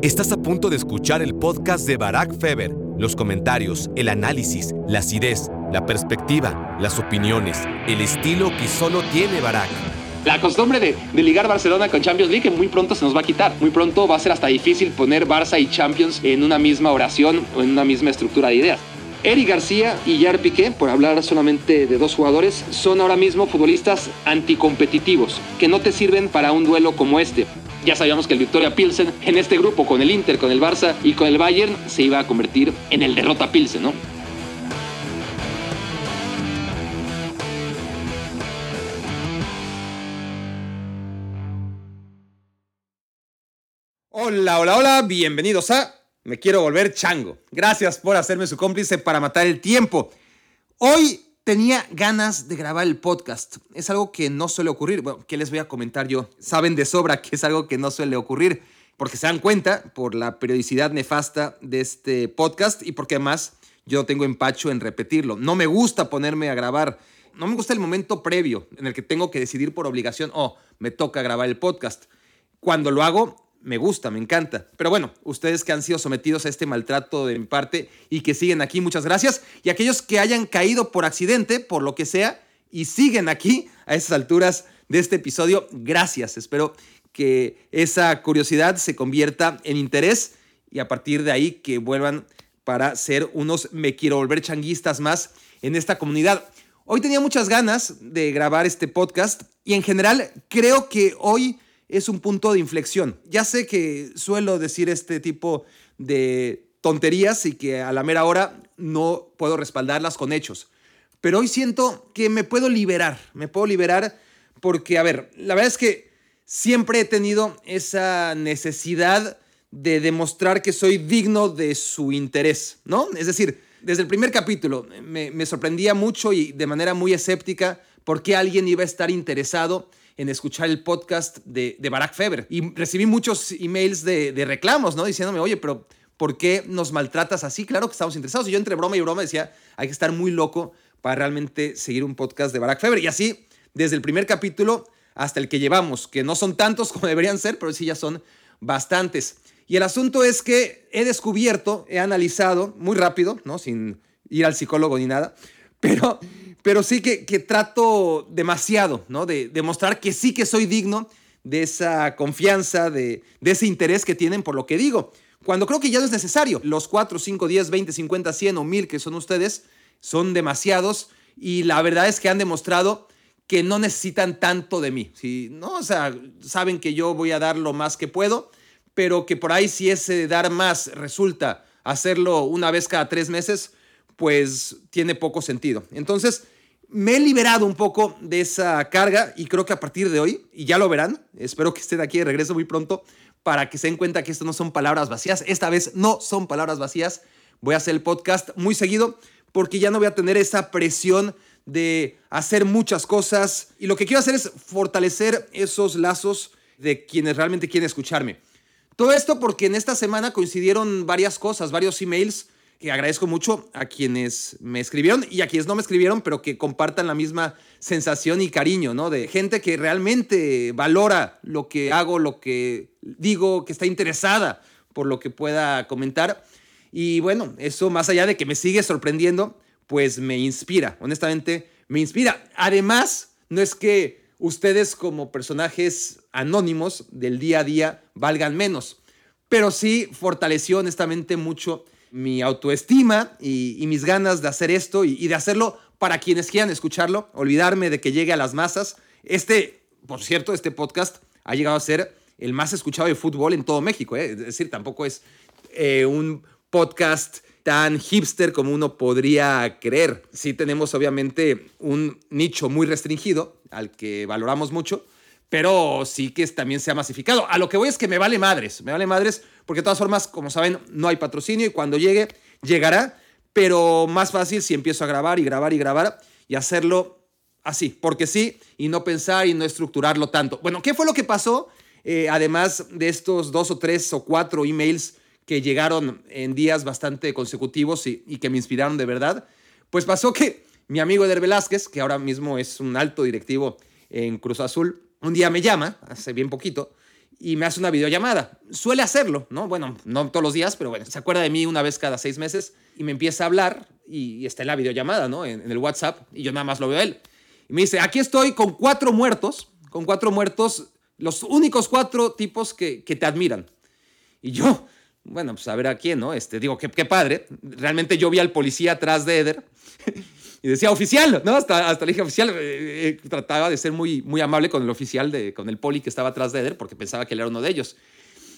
Estás a punto de escuchar el podcast de Barack Feber. Los comentarios, el análisis, la acidez, la perspectiva, las opiniones, el estilo que solo tiene Barack. La costumbre de, ligar Barcelona con Champions League muy pronto se nos va a quitar. Muy pronto va a ser hasta difícil poner Barça y Champions en una misma oración o en una misma estructura de ideas. Eric García y Jar Piqué, por hablar solamente de dos jugadores, son ahora mismo futbolistas anticompetitivos, que no te sirven para un duelo como este. Ya sabíamos que el Victoria Pilsen en este grupo con el Inter, con el Barça y con el Bayern se iba a convertir en el derrota Pilsen, ¿no? Hola, hola, hola, bienvenidos a Me quiero volver chango. Gracias por hacerme su cómplice para matar el tiempo. Hoy tenía ganas de grabar el podcast. Es algo que no suele ocurrir. Bueno, ¿qué les voy a comentar yo? Saben de sobra que es algo que no suele ocurrir, porque se dan cuenta por la periodicidad nefasta de este podcast y porque además yo tengo empacho en repetirlo. No me gusta ponerme a grabar. No me gusta el momento previo en el que tengo que decidir por obligación, oh, me toca grabar el podcast. Cuando lo hago, me gusta, me encanta. Pero bueno, ustedes que han sido sometidos a este maltrato de mi parte y que siguen aquí, muchas gracias. Y aquellos que hayan caído por accidente, por lo que sea, y siguen aquí a esas alturas de este episodio, gracias. Espero que esa curiosidad se convierta en interés y a partir de ahí que vuelvan para ser unos me quiero volver changuistas más en esta comunidad. Hoy tenía muchas ganas de grabar este podcast y en general creo que hoy es un punto de inflexión. Ya sé que suelo decir este tipo de tonterías y que a la mera hora no puedo respaldarlas con hechos. Pero hoy siento que me puedo liberar, me puedo liberar porque, a ver, la verdad es que siempre he tenido esa necesidad de demostrar que soy digno de su interés, ¿no? Es decir, desde el primer capítulo me, me sorprendía mucho y de manera muy escéptica por qué alguien iba a estar interesado en escuchar el podcast de, de Barack Feber. Y recibí muchos emails de, de reclamos, ¿no? Diciéndome, oye, pero ¿por qué nos maltratas así? Claro que estamos interesados. Y yo entre broma y broma decía, hay que estar muy loco para realmente seguir un podcast de Barack Feber. Y así, desde el primer capítulo hasta el que llevamos, que no son tantos como deberían ser, pero sí ya son bastantes. Y el asunto es que he descubierto, he analizado muy rápido, ¿no? Sin ir al psicólogo ni nada, pero pero sí que, trato demasiado, ¿no? De demostrar que sí que soy digno de esa confianza, de, de ese interés que tienen por lo que digo. Cuando creo que ya no es necesario. Los 4, 5, 10, 20, 50, 100 o 1000 que son ustedes son demasiados y la verdad es que han demostrado que no necesitan tanto de mí. ¿sí? ¿No? O sea, saben que yo voy a dar lo más que puedo, pero que por ahí si ese dar más resulta hacerlo una vez cada tres meses, pues tiene poco sentido. Entonces, me he liberado un poco de esa carga y creo que a partir de hoy, y ya lo verán, espero que estén aquí de regreso muy pronto para que se den cuenta que esto no son palabras vacías. Esta vez no son palabras vacías. Voy a hacer el podcast muy seguido porque ya no voy a tener esa presión de hacer muchas cosas y lo que quiero hacer es fortalecer esos lazos de quienes realmente quieren escucharme. Todo esto porque en esta semana coincidieron varias cosas, varios emails que agradezco mucho a quienes me escribieron y a quienes no me escribieron, pero que compartan la misma sensación y cariño, ¿no? De gente que realmente valora lo que hago, lo que digo, que está interesada por lo que pueda comentar. Y bueno, eso más allá de que me sigue sorprendiendo, pues me inspira, honestamente me inspira. Además, no es que ustedes como personajes anónimos del día a día valgan menos, pero sí fortaleció honestamente mucho mi autoestima y, mis ganas de hacer esto y, de hacerlo para quienes quieran escucharlo, olvidarme de que llegue a las masas. Este, por cierto, este podcast ha llegado a ser el más escuchado de fútbol en todo México. ¿eh? Es decir, tampoco es eh, un podcast tan hipster como uno podría creer. Sí tenemos obviamente un nicho muy restringido al que valoramos mucho, pero sí que también se ha masificado. A lo que voy es que me vale madres, me vale madres, porque de todas formas, como saben, no hay patrocinio y cuando llegue, llegará, pero más fácil si empiezo a grabar y grabar y grabar y hacerlo así, porque sí, y no pensar y no estructurarlo tanto. Bueno, ¿qué fue lo que pasó? Eh, además de estos dos o tres o cuatro emails que llegaron en días bastante consecutivos y, y que me inspiraron de verdad, pues pasó que mi amigo Eder Velázquez, que ahora mismo es un alto directivo en Cruz Azul, un día me llama, hace bien poquito, y me hace una videollamada. Suele hacerlo, ¿no? Bueno, no todos los días, pero bueno, se acuerda de mí una vez cada seis meses y me empieza a hablar y, está en la videollamada, ¿no? En, el WhatsApp y yo nada más lo veo a él. Y me dice, aquí estoy con cuatro muertos, con cuatro muertos, los únicos cuatro tipos que, que te admiran. Y yo, bueno, pues a ver a quién, ¿no? Este, digo, qué, qué padre. Realmente yo vi al policía atrás de Eder y decía oficial, ¿no? Hasta, hasta le dije oficial. Eh, eh, trataba de ser muy, muy amable con el oficial, de, con el poli que estaba atrás de Eder, porque pensaba que él era uno de ellos.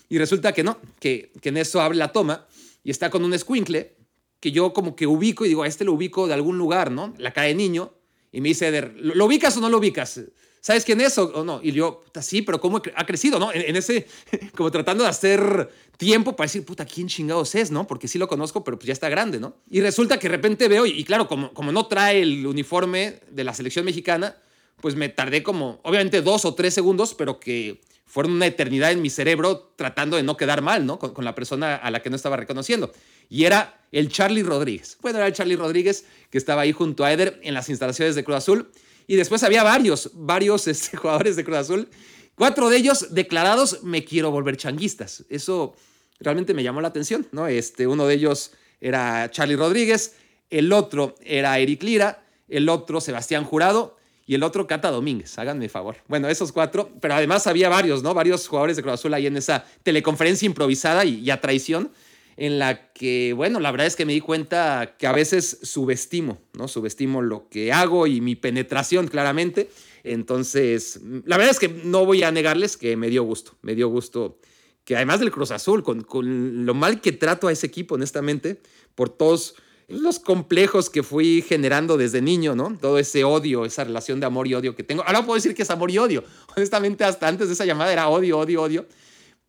Y resulta que no, que, que en eso abre la toma y está con un squinkle que yo como que ubico y digo, a este lo ubico de algún lugar, ¿no? La cae niño y me dice Eder, ¿lo ubicas o no lo ubicas? ¿Sabes quién es o, no? Y yo, puta, sí, pero ¿cómo ha crecido, no? En, ese, como tratando de hacer tiempo para decir, puta, ¿quién chingados es, no? Porque sí lo conozco, pero pues ya está grande, ¿no? Y resulta que de repente veo, y, claro, como, como no trae el uniforme de la selección mexicana, pues me tardé como, obviamente, dos o tres segundos, pero que fueron una eternidad en mi cerebro tratando de no quedar mal, ¿no? Con, con, la persona a la que no estaba reconociendo. Y era el Charlie Rodríguez. Bueno, era el Charlie Rodríguez que estaba ahí junto a Eder en las instalaciones de Cruz Azul. Y después había varios, varios este, jugadores de Cruz Azul. Cuatro de ellos declarados, me quiero volver changuistas. Eso realmente me llamó la atención, ¿no? Este, uno de ellos era Charlie Rodríguez, el otro era Eric Lira, el otro Sebastián Jurado y el otro Cata Domínguez, háganme favor. Bueno, esos cuatro, pero además había varios, ¿no? Varios jugadores de Cruz Azul ahí en esa teleconferencia improvisada y, y a traición en la que, bueno, la verdad es que me di cuenta que a veces subestimo, ¿no? Subestimo lo que hago y mi penetración, claramente. Entonces, la verdad es que no voy a negarles que me dio gusto, me dio gusto que además del Cruz Azul, con, con lo mal que trato a ese equipo, honestamente, por todos los complejos que fui generando desde niño, ¿no? Todo ese odio, esa relación de amor y odio que tengo. Ahora puedo decir que es amor y odio. Honestamente, hasta antes de esa llamada era odio, odio, odio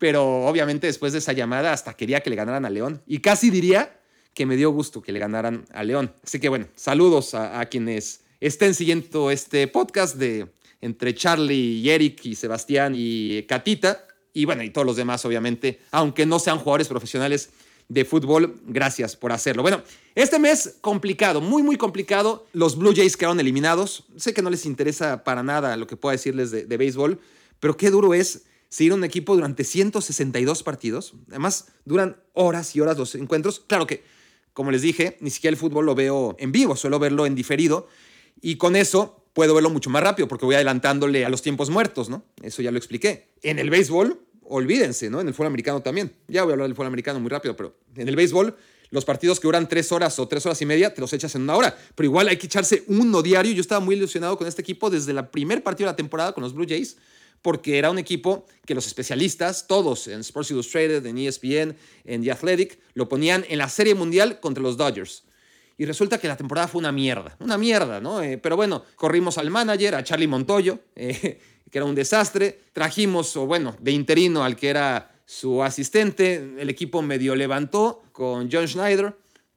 pero obviamente después de esa llamada hasta quería que le ganaran a León. Y casi diría que me dio gusto que le ganaran a León. Así que bueno, saludos a, quienes estén siguiendo este podcast de entre Charlie y Eric y Sebastián y Catita. Y bueno, y todos los demás, obviamente, aunque no sean jugadores profesionales de fútbol, gracias por hacerlo. Bueno, este mes complicado, muy, muy complicado. Los Blue Jays quedaron eliminados. Sé que no les interesa para nada lo que pueda decirles de, de béisbol, pero qué duro es seguir un equipo durante 162 partidos. Además, duran horas y horas los encuentros. Claro que, como les dije, ni siquiera el fútbol lo veo en vivo, suelo verlo en diferido. Y con eso puedo verlo mucho más rápido porque voy adelantándole a los tiempos muertos, ¿no? Eso ya lo expliqué. En el béisbol, olvídense, ¿no? En el fútbol americano también. Ya voy a hablar del fútbol americano muy rápido, pero en el béisbol, los partidos que duran tres horas o tres horas y media, te los echas en una hora. Pero igual hay que echarse uno diario. Yo estaba muy ilusionado con este equipo desde el primer partido de la temporada con los Blue Jays porque era un equipo que los especialistas, todos en Sports Illustrated, en ESPN, en The Athletic, lo ponían en la Serie Mundial contra los Dodgers. Y resulta que la temporada fue una mierda, una mierda, ¿no? Eh, pero bueno, corrimos al manager, a Charlie Montoyo, eh, que era un desastre. Trajimos, o bueno, de interino al que era su asistente. El equipo medio levantó con John Schneider.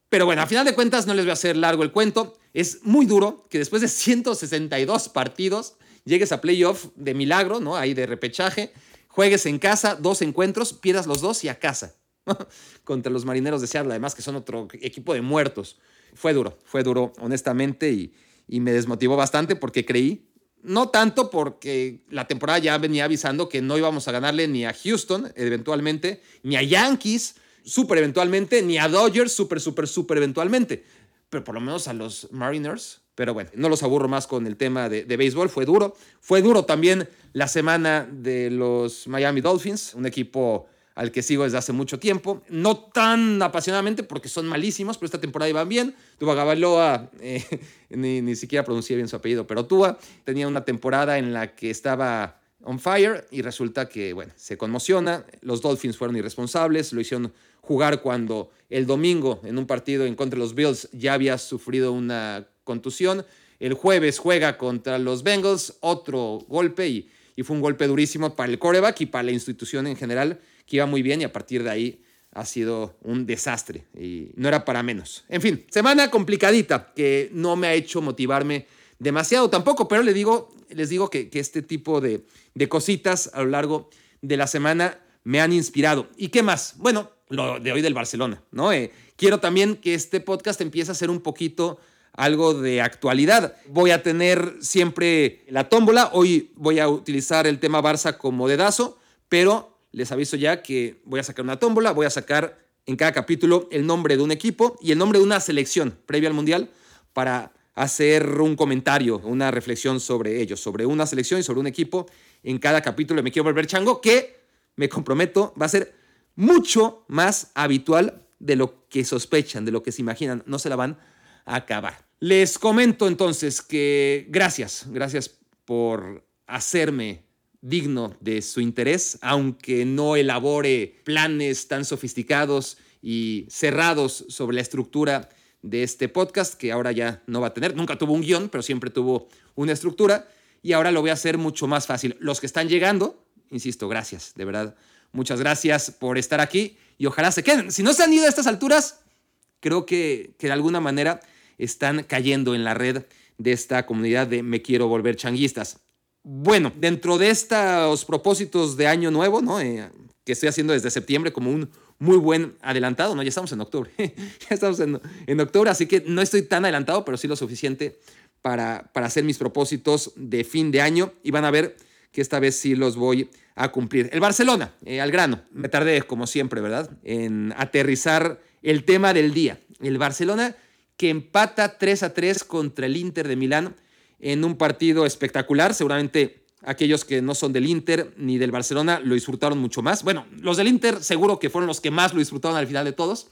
Pero bueno, a final de cuentas no les voy a hacer largo el cuento. Es muy duro que después de 162 partidos llegues a playoff de milagro, ¿no? Ahí de repechaje, juegues en casa, dos encuentros, pierdas los dos y a casa. Contra los marineros de Seattle, además que son otro equipo de muertos. Fue duro, fue duro, honestamente, y, y me desmotivó bastante porque creí, no tanto porque la temporada ya venía avisando que no íbamos a ganarle ni a Houston, eventualmente, ni a Yankees, súper eventualmente, ni a Dodgers, súper, súper, súper eventualmente. Pero por lo menos a los Mariners pero bueno, no los aburro más con el tema de, béisbol, fue duro. Fue duro también la semana de los Miami Dolphins, un equipo al que sigo desde hace mucho tiempo. No tan apasionadamente porque son malísimos, pero esta temporada iban bien. Tua Gabaloa, eh, ni, ni, siquiera pronuncié bien su apellido, pero Tua tenía una temporada en la que estaba on fire y resulta que, bueno, se conmociona. Los Dolphins fueron irresponsables, lo hicieron jugar cuando el domingo en un partido en contra de los Bills ya había sufrido una contusión. El jueves juega contra los Bengals, otro golpe y, y fue un golpe durísimo para el coreback y para la institución en general, que iba muy bien y a partir de ahí ha sido un desastre y no era para menos. En fin, semana complicadita que no me ha hecho motivarme demasiado tampoco, pero les digo, les digo que, este tipo de, cositas a lo largo de la semana me han inspirado. ¿Y qué más? Bueno, lo de hoy del Barcelona, ¿no? Eh, quiero también que este podcast empiece a ser un poquito algo de actualidad. Voy a tener siempre la tómbola. Hoy voy a utilizar el tema Barça como dedazo, pero les aviso ya que voy a sacar una tómbola, voy a sacar en cada capítulo el nombre de un equipo y el nombre de una selección previa al Mundial para hacer un comentario, una reflexión sobre ellos, sobre una selección y sobre un equipo en cada capítulo Me Quiero Volver Chango, que me comprometo va a ser mucho más habitual de lo que sospechan, de lo que se imaginan. No se la van a acabar. Les comento entonces que gracias, gracias por hacerme digno de su interés, aunque no elabore planes tan sofisticados y cerrados sobre la estructura de este podcast, que ahora ya no va a tener. Nunca tuvo un guion, pero siempre tuvo una estructura y ahora lo voy a hacer mucho más fácil. Los que están llegando, insisto, gracias, de verdad. Muchas gracias por estar aquí y ojalá se queden. Si no se han ido a estas alturas, creo que, que de alguna manera están cayendo en la red de esta comunidad de Me Quiero Volver Changuistas. Bueno, dentro de estos propósitos de año nuevo, ¿no? Eh, que estoy haciendo desde septiembre como un muy buen adelantado, ¿no? Ya estamos en octubre, ya estamos en, octubre, así que no estoy tan adelantado, pero sí lo suficiente para, para hacer mis propósitos de fin de año y van a ver que esta vez sí los voy a cumplir. El Barcelona, eh, al grano, me tardé como siempre, ¿verdad? En aterrizar el tema del día. El Barcelona que empata 3 a 3 contra el Inter de Milán en un partido espectacular, seguramente aquellos que no son del Inter ni del Barcelona lo disfrutaron mucho más. Bueno, los del Inter seguro que fueron los que más lo disfrutaron al final de todos.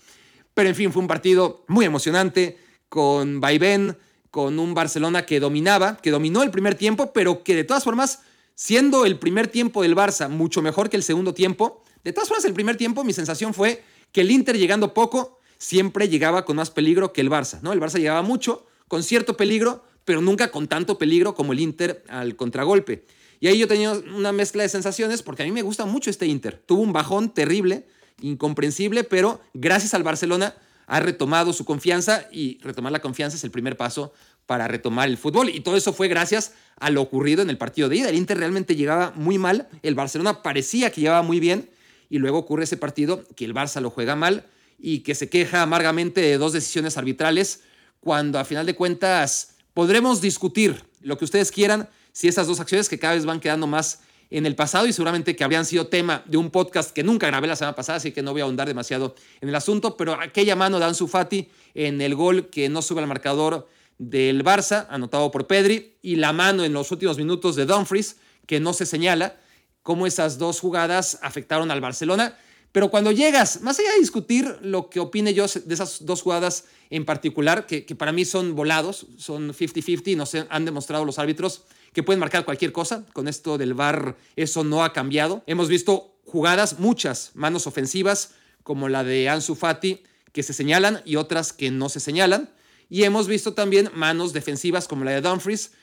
Pero en fin, fue un partido muy emocionante, con vaivén, con un Barcelona que dominaba, que dominó el primer tiempo, pero que de todas formas, siendo el primer tiempo del Barça mucho mejor que el segundo tiempo, de todas formas el primer tiempo mi sensación fue que el Inter llegando poco siempre llegaba con más peligro que el Barça, ¿no? El Barça llegaba mucho, con cierto peligro, pero nunca con tanto peligro como el Inter al contragolpe. Y ahí yo tenía una mezcla de sensaciones porque a mí me gusta mucho este Inter. Tuvo un bajón terrible, incomprensible, pero gracias al Barcelona ha retomado su confianza y retomar la confianza es el primer paso para retomar el fútbol. Y todo eso fue gracias a lo ocurrido en el partido de ida. El Inter realmente llegaba muy mal, el Barcelona parecía que llevaba muy bien y luego ocurre ese partido que el Barça lo juega mal y que se queja amargamente de dos decisiones arbitrales cuando a final de cuentas podremos discutir lo que ustedes quieran si esas dos acciones que cada vez van quedando más en el pasado y seguramente que habrían sido tema de un podcast que nunca grabé la semana pasada, así que no voy a ahondar demasiado en el asunto, pero aquella mano de Ansu Fati en el gol que no sube al marcador del Barça, anotado por Pedri, y la mano en los últimos minutos de Dumfries, que no se señala, cómo esas dos jugadas afectaron al Barcelona. Pero cuando llegas, más allá de discutir lo que opine yo de esas dos jugadas en particular, que, para mí son volados, son 50-50, no sé, han demostrado los árbitros que pueden marcar cualquier cosa. Con esto del VAR eso no ha cambiado. Hemos visto jugadas, muchas manos ofensivas, como la de Ansu Fati, que se señalan y otras que no se señalan. Y hemos visto también manos defensivas como la de Dumfries,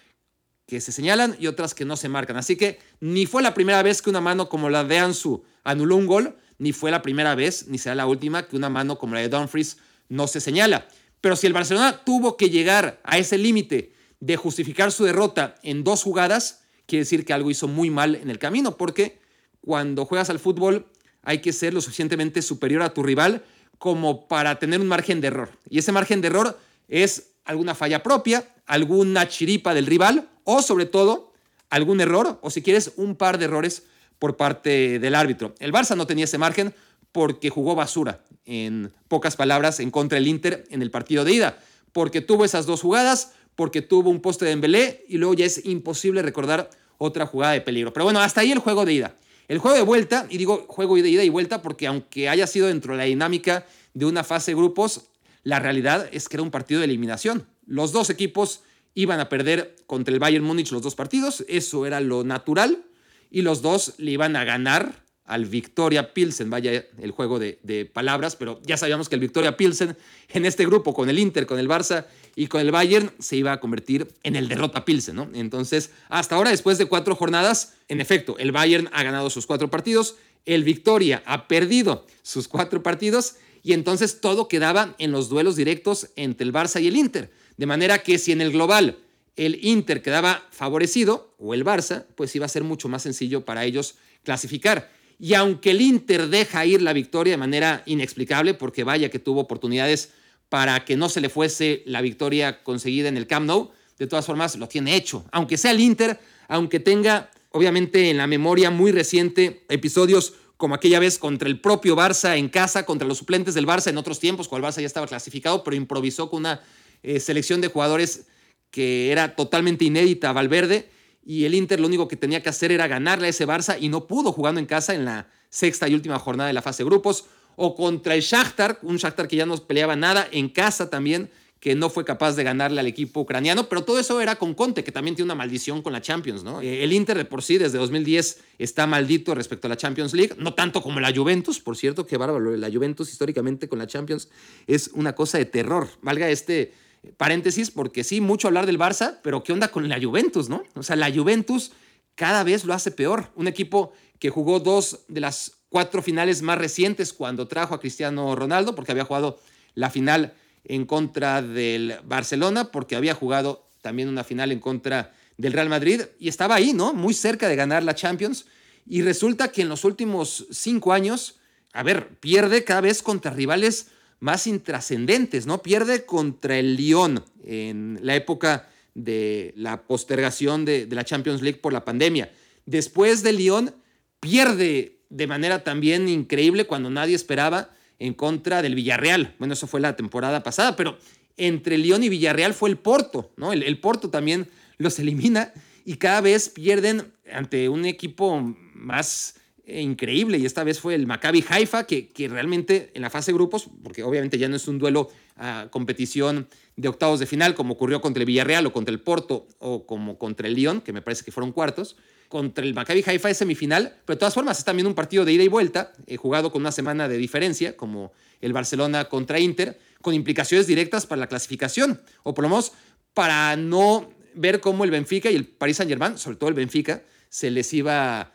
que se señalan y otras que no se marcan. Así que ni fue la primera vez que una mano como la de Ansu anuló un gol, ni fue la primera vez, ni será la última, que una mano como la de Dumfries no se señala. Pero si el Barcelona tuvo que llegar a ese límite de justificar su derrota en dos jugadas, quiere decir que algo hizo muy mal en el camino, porque cuando juegas al fútbol hay que ser lo suficientemente superior a tu rival como para tener un margen de error. Y ese margen de error es alguna falla propia, alguna chiripa del rival o sobre todo algún error o si quieres un par de errores por parte del árbitro. El Barça no tenía ese margen porque jugó basura, en pocas palabras, en contra del Inter en el partido de ida, porque tuvo esas dos jugadas, porque tuvo un poste de Embelé y luego ya es imposible recordar otra jugada de peligro. Pero bueno, hasta ahí el juego de ida. El juego de vuelta, y digo juego de ida y vuelta porque aunque haya sido dentro de la dinámica de una fase de grupos, la realidad es que era un partido de eliminación. Los dos equipos iban a perder contra el Bayern Múnich los dos partidos, eso era lo natural, y los dos le iban a ganar al Victoria Pilsen. Vaya el juego de, palabras, pero ya sabíamos que el Victoria Pilsen en este grupo, con el Inter, con el Barça y con el Bayern, se iba a convertir en el derrota Pilsen, ¿no? Entonces, hasta ahora, después de cuatro jornadas, en efecto, el Bayern ha ganado sus cuatro partidos, el Victoria ha perdido sus cuatro partidos y entonces todo quedaba en los duelos directos entre el Barça y el Inter. De manera que si en el global el Inter quedaba favorecido, o el Barça, pues iba a ser mucho más sencillo para ellos clasificar. Y aunque el Inter deja ir la victoria de manera inexplicable, porque vaya que tuvo oportunidades para que no se le fuese la victoria conseguida en el Camp Nou, de todas formas lo tiene hecho. Aunque sea el Inter, aunque tenga obviamente en la memoria muy reciente episodios como aquella vez contra el propio Barça en casa, contra los suplentes del Barça en otros tiempos, cuando el Barça ya estaba clasificado, pero improvisó con una eh, selección de jugadores que era totalmente inédita a Valverde y el Inter lo único que tenía que hacer era ganarle a ese Barça y no pudo jugando en casa en la sexta y última jornada de la fase de grupos o contra el Shakhtar, un Shakhtar que ya no peleaba nada en casa también que no fue capaz de ganarle al equipo ucraniano, pero todo eso era con Conte, que también tiene una maldición con la Champions, ¿no? Eh, el Inter de por sí desde 2010 está maldito respecto a la Champions League, no tanto como la Juventus, por cierto, que bárbaro, la Juventus históricamente con la Champions es una cosa de terror, valga este paréntesis, porque sí, mucho hablar del Barça, pero ¿qué onda con la Juventus, no? O sea, la Juventus cada vez lo hace peor, un equipo que jugó dos de las cuatro finales más recientes cuando trajo a Cristiano Ronaldo, porque había jugado la final en contra del Barcelona, porque había jugado también una final en contra del Real Madrid y estaba ahí, ¿no? Muy cerca de ganar la Champions. Y resulta que en los últimos cinco años, a ver, pierde cada vez contra rivales más intrascendentes, ¿no? Pierde contra el Lyon en la época de la postergación de, la Champions League por la pandemia. Después del Lyon, pierde de manera también increíble cuando nadie esperaba en contra del Villarreal. Bueno, eso fue la temporada pasada, pero entre León y Villarreal fue el Porto, ¿no? El, Porto también los elimina y cada vez pierden ante un equipo más increíble y esta vez fue el Maccabi Haifa que, que, realmente en la fase de grupos, porque obviamente ya no es un duelo a competición de octavos de final como ocurrió contra el Villarreal o contra el Porto o como contra el Lyon, que me parece que fueron cuartos, contra el Maccabi Haifa es semifinal, pero de todas formas es también un partido de ida y vuelta, eh, jugado con una semana de diferencia, como el Barcelona contra Inter, con implicaciones directas para la clasificación, o por lo menos para no ver cómo el Benfica y el Paris Saint-Germain, sobre todo el Benfica, se les iba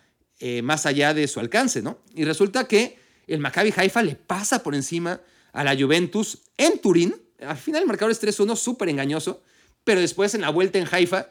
eh, más allá de su alcance, ¿no? Y resulta que el Maccabi Haifa le pasa por encima a la Juventus en Turín, al final el marcador es 3-1, súper engañoso, pero después en la vuelta en Haifa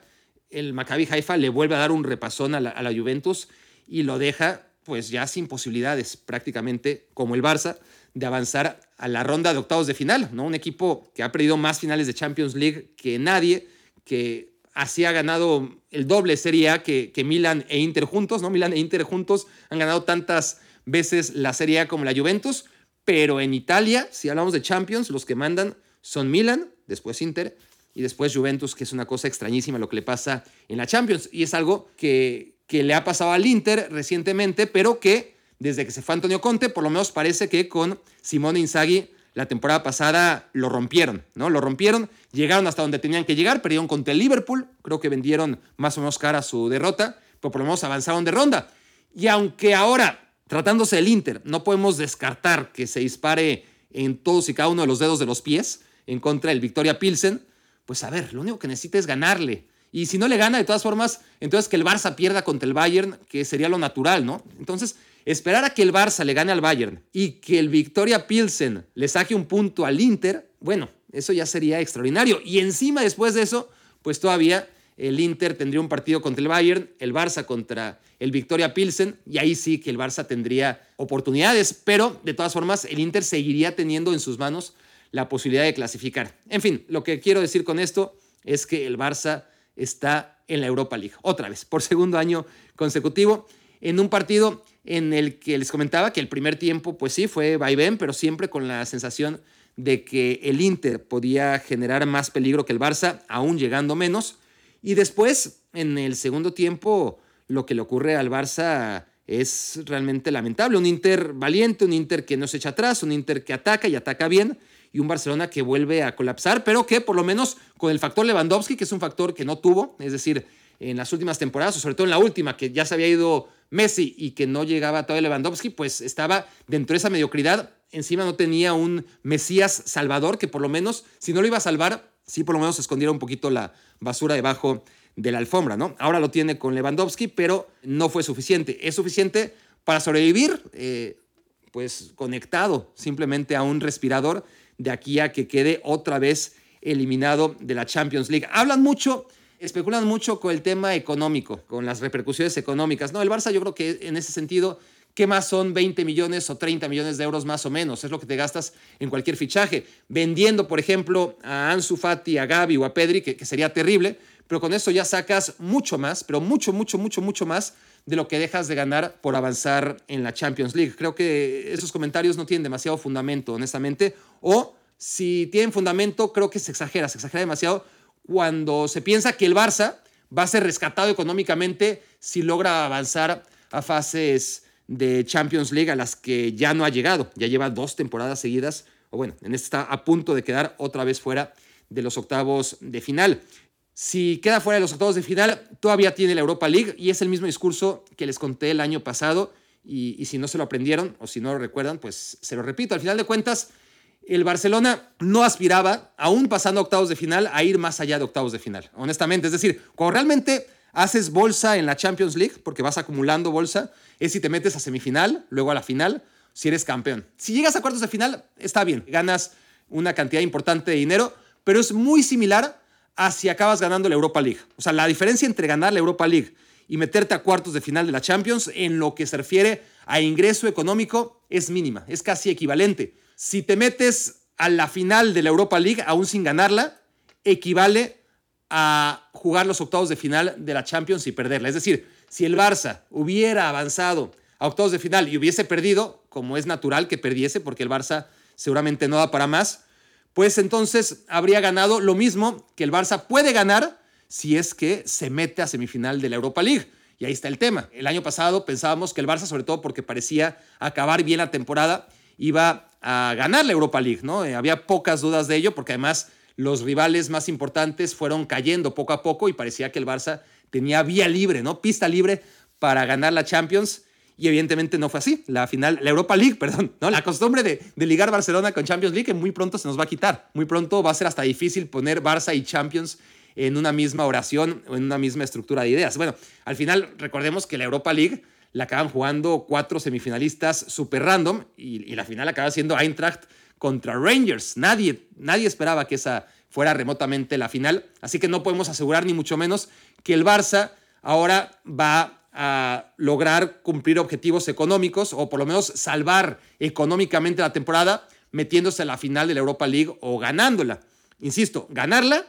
el Maccabi Haifa le vuelve a dar un repasón a la, Juventus y lo deja pues ya sin posibilidades prácticamente como el Barça de avanzar a la ronda de octavos de final, ¿no? Un equipo que ha perdido más finales de Champions League que nadie, que así ha ganado el doble Serie A que, que Milan e Inter juntos, ¿no? Milan e Inter juntos han ganado tantas veces la Serie A como la Juventus, pero en Italia, si hablamos de Champions, los que mandan son Milan, después Inter, y después Juventus, que es una cosa extrañísima lo que le pasa en la Champions. Y es algo que, que le ha pasado al Inter recientemente, pero que desde que se fue Antonio Conte, por lo menos parece que con Simone Inzaghi la temporada pasada lo rompieron, ¿no? Lo rompieron, llegaron hasta donde tenían que llegar, perdieron contra el Liverpool, creo que vendieron más o menos cara su derrota, pero por lo menos avanzaron de ronda. Y aunque ahora, tratándose del Inter, no podemos descartar que se dispare en todos y cada uno de los dedos de los pies en contra del Victoria Pilsen, pues a ver, lo único que necesita es ganarle. Y si no le gana, de todas formas, entonces que el Barça pierda contra el Bayern, que sería lo natural, ¿no? Entonces, esperar a que el Barça le gane al Bayern y que el Victoria Pilsen le saque un punto al Inter, bueno, eso ya sería extraordinario. Y encima, después de eso, pues todavía el Inter tendría un partido contra el Bayern, el Barça contra el Victoria Pilsen, y ahí sí que el Barça tendría oportunidades, pero de todas formas el Inter seguiría teniendo en sus manos la posibilidad de clasificar. En fin, lo que quiero decir con esto es que el Barça está en la Europa League, otra vez, por segundo año consecutivo, en un partido en el que les comentaba que el primer tiempo, pues sí, fue vaivén, pero siempre con la sensación de que el Inter podía generar más peligro que el Barça, aún llegando menos. Y después, en el segundo tiempo, lo que le ocurre al Barça es realmente lamentable. Un Inter valiente, un Inter que no se echa atrás, un Inter que ataca y ataca bien, y un Barcelona que vuelve a colapsar, pero que por lo menos con el factor Lewandowski, que es un factor que no tuvo, es decir, en las últimas temporadas, o sobre todo en la última, que ya se había ido Messi y que no llegaba todavía Lewandowski, pues estaba dentro de esa mediocridad. Encima no tenía un Mesías salvador que por lo menos, si no lo iba a salvar, sí por lo menos escondiera un poquito la basura debajo de la alfombra, ¿no? Ahora lo tiene con Lewandowski, pero no fue suficiente. Es suficiente para sobrevivir, eh, pues conectado simplemente a un respirador de aquí a que quede otra vez eliminado de la Champions League. Hablan mucho, especulan mucho con el tema económico, con las repercusiones económicas. No, el Barça yo creo que en ese sentido, ¿qué más son 20 millones o 30 millones de euros más o menos? Es lo que te gastas en cualquier fichaje. Vendiendo, por ejemplo, a Ansu Fati, a Gaby o a Pedri, que, que sería terrible, pero con eso ya sacas mucho más, pero mucho, mucho, mucho, mucho más de lo que dejas de ganar por avanzar en la Champions League. Creo que esos comentarios no tienen demasiado fundamento, honestamente, o si tienen fundamento, creo que se exagera, se exagera demasiado cuando se piensa que el Barça va a ser rescatado económicamente si logra avanzar a fases de Champions League a las que ya no ha llegado. Ya lleva dos temporadas seguidas, o bueno, en esta está a punto de quedar otra vez fuera de los octavos de final. Si queda fuera de los octavos de final, todavía tiene la Europa League y es el mismo discurso que les conté el año pasado. Y, y si no se lo aprendieron o si no lo recuerdan, pues se lo repito. Al final de cuentas, el Barcelona no aspiraba, aún pasando octavos de final, a ir más allá de octavos de final, honestamente. Es decir, cuando realmente haces bolsa en la Champions League, porque vas acumulando bolsa, es si te metes a semifinal, luego a la final, si eres campeón. Si llegas a cuartos de final, está bien, ganas una cantidad importante de dinero, pero es muy similar a si acabas ganando la Europa League. O sea, la diferencia entre ganar la Europa League y meterte a cuartos de final de la Champions en lo que se refiere a ingreso económico es mínima, es casi equivalente. Si te metes a la final de la Europa League aún sin ganarla, equivale a jugar los octavos de final de la Champions y perderla. Es decir, si el Barça hubiera avanzado a octavos de final y hubiese perdido, como es natural que perdiese, porque el Barça seguramente no da para más, pues entonces habría ganado lo mismo que el Barça puede ganar si es que se mete a semifinal de la Europa League. Y ahí está el tema. El año pasado pensábamos que el Barça, sobre todo porque parecía acabar bien la temporada, iba a ganar la Europa League, ¿no? Eh, había pocas dudas de ello porque además los rivales más importantes fueron cayendo poco a poco y parecía que el Barça tenía vía libre, ¿no? Pista libre para ganar la Champions y evidentemente no fue así. La final, la Europa League, perdón. La costumbre de, ligar Barcelona con Champions League muy pronto se nos va a quitar. Muy pronto va a ser hasta difícil poner Barça y Champions en una misma oración o en una misma estructura de ideas. Bueno, al final recordemos que la Europa League la acaban jugando cuatro semifinalistas super random y, la final acaba siendo Eintracht contra Rangers. Nadie, nadie esperaba que esa fuera remotamente la final, así que no podemos asegurar ni mucho menos que el Barça ahora va a lograr cumplir objetivos económicos o por lo menos salvar económicamente la temporada metiéndose a la final de la Europa League o ganándola. Insisto, ganarla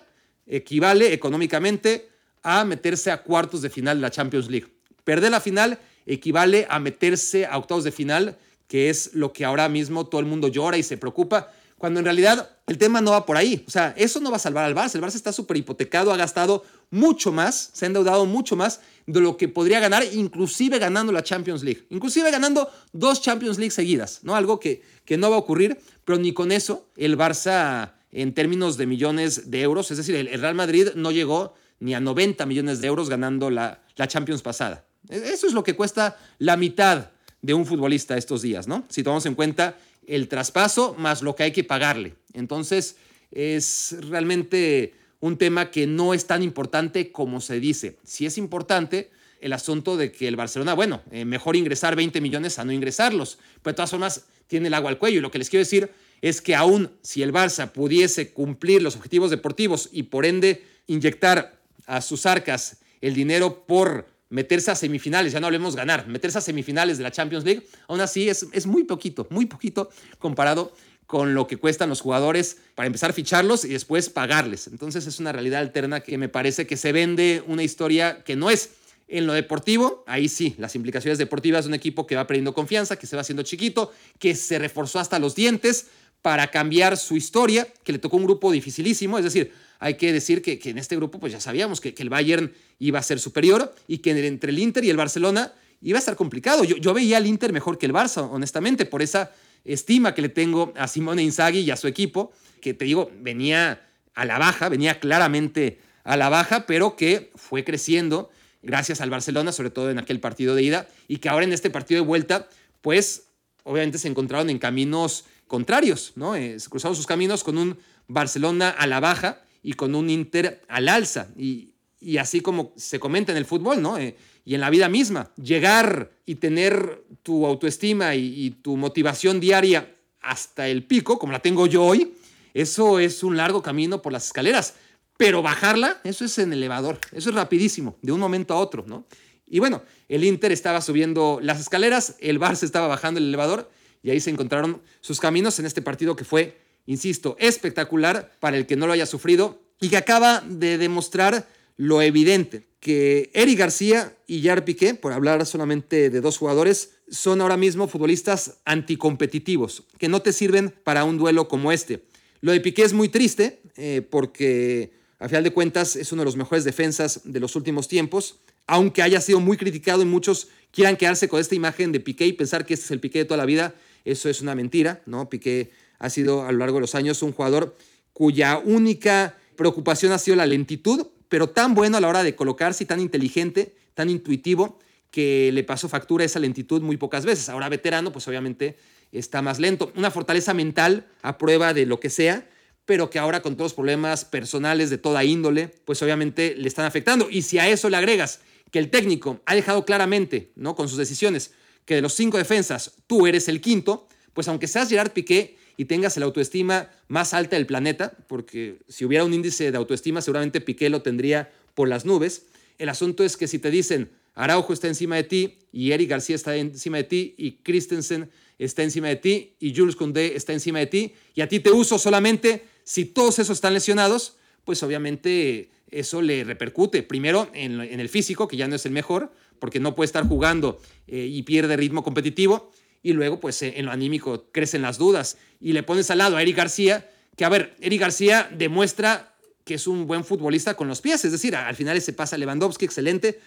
equivale económicamente a meterse a cuartos de final de la Champions League. Perder la final equivale a meterse a octavos de final, que es lo que ahora mismo todo el mundo llora y se preocupa, cuando en realidad el tema no va por ahí. O sea, eso no va a salvar al Barça. El Barça está súper hipotecado, ha gastado mucho más, se ha endeudado mucho más de lo que podría ganar, inclusive ganando la Champions League. Inclusive ganando dos Champions League seguidas, ¿no? Algo que, que no va a ocurrir, pero ni con eso el Barça en términos de millones de euros, es decir, el Real Madrid no llegó ni a 90 millones de euros ganando la, la Champions pasada. E-, eso es lo que cuesta la mitad de un futbolista estos días, ¿no? Si tomamos en cuenta el traspaso más lo que hay que pagarle. Entonces, es realmente un tema que no es tan importante como se dice. Si es importante el asunto de que el Barcelona, bueno, eh, mejor ingresar 20 millones a no ingresarlos, pero de todas formas tiene el agua al cuello. Y lo que les quiero decir es que aún si el Barça pudiese cumplir los objetivos deportivos y por ende inyectar a sus arcas el dinero por meterse a semifinales, ya no hablemos ganar, meterse a semifinales de la Champions League, aún así es, es muy poquito, muy poquito comparado con lo que cuestan los jugadores para empezar a ficharlos y después pagarles. Entonces es una realidad alterna que me parece que se vende una historia que no es. En lo deportivo, ahí sí, las implicaciones deportivas de un equipo que va perdiendo confianza, que se va haciendo chiquito, que se reforzó hasta los dientes para cambiar su historia, que le tocó un grupo dificilísimo, es decir, hay que decir que, en este grupo pues ya sabíamos que, el Bayern iba a ser superior y que entre el Inter y el Barcelona iba a estar complicado. Yo, yo veía al Inter mejor que el Barça, honestamente, por esa estima que le tengo a Simone Inzaghi y a su equipo, que te digo, venía a la baja, venía claramente a la baja, pero que fue creciendo gracias al Barcelona, sobre todo en aquel partido de ida, y que ahora en este partido de vuelta, pues obviamente se encontraron en caminos contrarios, ¿no? Eh, cruzaron sus caminos con un Barcelona a la baja y con un Inter al alza. Y, así como se comenta en el fútbol, ¿no? Eh, y en la vida misma, llegar y tener tu autoestima y, tu motivación diaria hasta el pico, como la tengo yo hoy, eso es un largo camino por las escaleras. Pero bajarla, eso es en elevador, eso es rapidísimo, de un momento a otro, ¿no? Y bueno, el Inter estaba subiendo las escaleras, el Barça estaba bajando el elevador y ahí se encontraron sus caminos en este partido que fue insisto, espectacular para el que no lo haya sufrido y que acaba de demostrar lo evidente, que Eric García y Jar Piqué, por hablar solamente de dos jugadores, son ahora mismo futbolistas anticompetitivos, que no te sirven para un duelo como este. Lo de Piqué es muy triste eh, porque, a final de cuentas, es uno de los mejores defensas de los últimos tiempos, aunque haya sido muy criticado y muchos quieran quedarse con esta imagen de Piqué y pensar que este es el Piqué de toda la vida, eso es una mentira, ¿no? Piqué ha sido a lo largo de los años un jugador cuya única preocupación ha sido la lentitud, pero tan bueno a la hora de colocarse tan inteligente, tan intuitivo, que le pasó factura esa lentitud muy pocas veces. Ahora veterano, pues obviamente está más lento. Una fortaleza mental a prueba de lo que sea, pero que ahora con todos los problemas personales de toda índole, pues obviamente le están afectando. Y si a eso le agregas que el técnico ha dejado claramente, ¿no? Con sus decisiones, que de los cinco defensas tú eres el quinto, pues aunque seas Gerard Piqué y tengas la autoestima más alta del planeta, porque si hubiera un índice de autoestima seguramente Piqué lo tendría por las nubes, el asunto es que si te dicen Araujo está encima de ti y Eric García está encima de ti y Christensen está encima de ti y Jules Condé está encima de ti y a ti te uso solamente si todos esos están lesionados, pues obviamente eso le repercute primero en, el físico, que ya no es el mejor, porque no puede estar jugando eh, y pierde ritmo competitivo, y luego pues en lo anímico crecen las dudas y le pones al lado a Eric García, que a ver, Eric García demuestra que es un buen futbolista con los pies, es decir, al final ese pasa Lewandowski, excelente,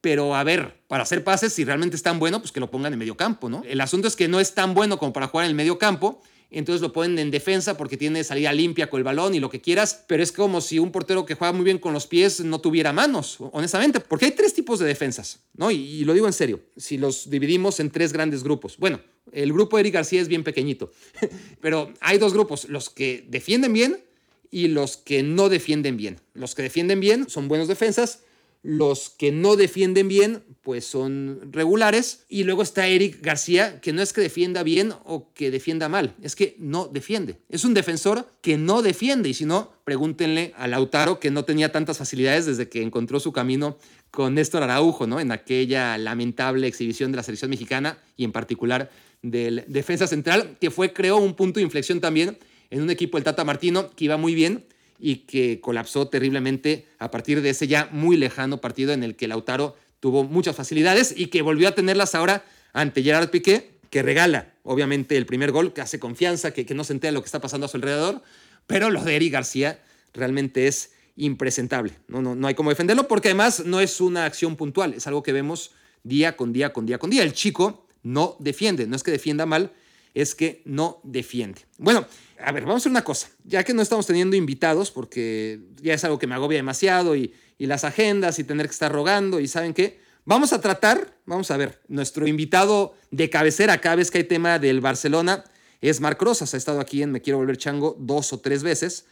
pero a ver, para hacer pases, si realmente es tan bueno, pues que lo pongan en medio campo, ¿no? El asunto es que no es tan bueno como para jugar en el medio campo, entonces lo ponen en defensa porque tiene salida limpia con el balón y lo que quieras, pero es como si un portero que juega muy bien con los pies no tuviera manos, honestamente, porque hay tres tipos de defensas, ¿no? Y, lo digo en serio, si los dividimos en tres grandes grupos. Bueno, el grupo de Eric García es bien pequeñito, pero hay dos grupos, los que defienden bien y los que no defienden bien. Los que defienden bien son buenos defensas, los que no defienden bien, pues son regulares. Y luego está Eric García, que no es que defienda bien o que defienda mal, es que no defiende. Es un defensor que no defiende. Y si no, pregúntenle a Lautaro, que no tenía tantas facilidades desde que encontró su camino con Néstor Araujo, ¿no? En aquella lamentable exhibición de la selección mexicana y en particular del defensa central, que fue, creo, un punto de inflexión también en un equipo del Tata Martino que iba muy bien y que colapsó terriblemente a partir de ese ya muy lejano partido en el que Lautaro tuvo muchas facilidades y que volvió a tenerlas ahora ante Gerard Piqué, que regala obviamente el primer gol, que hace confianza, que, que no se entera lo que está pasando a su alrededor, pero lo de Eric García realmente es impresentable. No, no, no hay cómo defenderlo porque además no es una acción puntual, es algo que vemos día con día, con día, con día. El chico no defiende, no es que defienda mal, es que no defiende. Bueno, a ver, vamos a hacer una cosa. Ya que no estamos teniendo invitados, porque ya es algo que me agobia demasiado y, las agendas y tener que estar rogando y saben qué, vamos a tratar, vamos a ver, nuestro invitado de cabecera cada vez que hay tema del Barcelona es Marc Rosas. Ha estado aquí en Me Quiero Volver Chango dos o tres veces.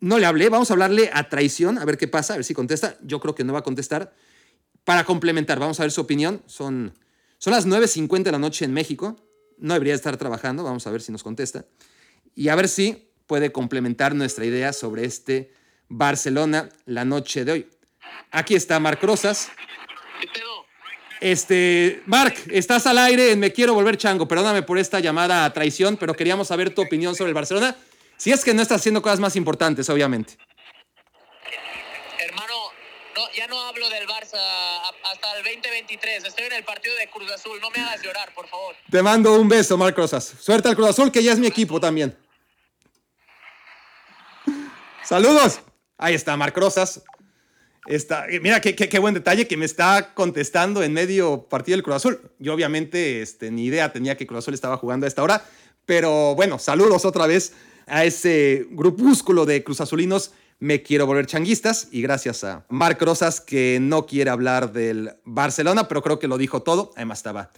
No le hablé, vamos a hablarle a traición, a ver qué pasa, a ver si contesta. Yo creo que no va a contestar. Para complementar, vamos a ver su opinión. Son, son las 9.50 de la noche en México. No debería estar trabajando, vamos a ver si nos contesta y a ver si puede complementar nuestra idea sobre este Barcelona la noche de hoy. Aquí está Marc Rosas. Este, Marc, estás al aire en Me Quiero Volver Chango. Perdóname por esta llamada a traición, pero queríamos saber tu opinión sobre el Barcelona. Si es que no estás haciendo cosas más importantes, obviamente. Hermano, ya no hablo del Barça hasta el 2023. Estoy en el partido de Cruz Azul. No me hagas llorar, por favor. Te mando un beso, Marc Rosas. Suerte al Cruz Azul, que ya es mi equipo también. Saludos. Ahí está, Marc Rosas. Está, mira qué, qué, buen detalle que me está contestando en medio partido del Cruz Azul. Yo obviamente este, ni idea tenía que Cruz Azul estaba jugando a esta hora, pero bueno, saludos otra vez a ese grupúsculo de Cruz Azulinos. Me quiero volver changuistas y gracias a Marc Rosas que no quiere hablar del Barcelona, pero creo que lo dijo todo. Además estaba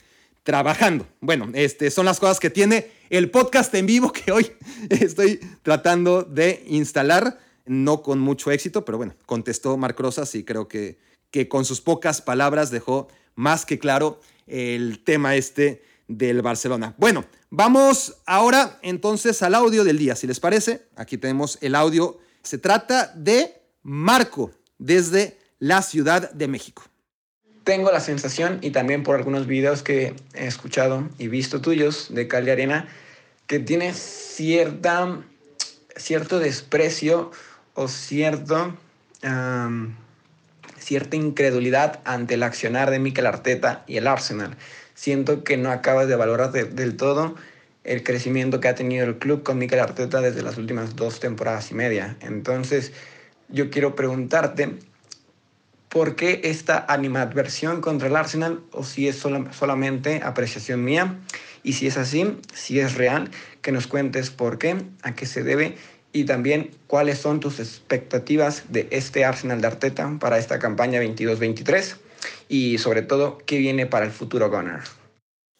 trabajando. Bueno, este, son las cosas que tiene el podcast en vivo que hoy estoy tratando de instalar, no con mucho éxito, pero bueno, contestó Marc Rosas y creo que, que con sus pocas palabras dejó más que claro el tema este del Barcelona. Bueno, vamos ahora entonces al audio del día, si les parece. Aquí tenemos el audio. Se trata de Marco desde la Ciudad de México tengo la sensación, y también por algunos videos que he escuchado y visto tuyos de Cali Arena, que tiene cierta, cierto desprecio o cierto cierta incredulidad ante el accionar de Mikel Arteta y el Arsenal. Siento que no acabas de valorar del todo el crecimiento que ha tenido el club con Mikel Arteta desde las últimas dos temporadas y media. Entonces, yo quiero preguntarte por qué esta animadversión contra el Arsenal o si es solamente apreciación mía y si es así, si es real, que nos cuentes por qué, a qué se debe y también cuáles son tus expectativas de este Arsenal de Arteta para esta campaña 22-23 y sobre todo qué viene para el futuro Gunner.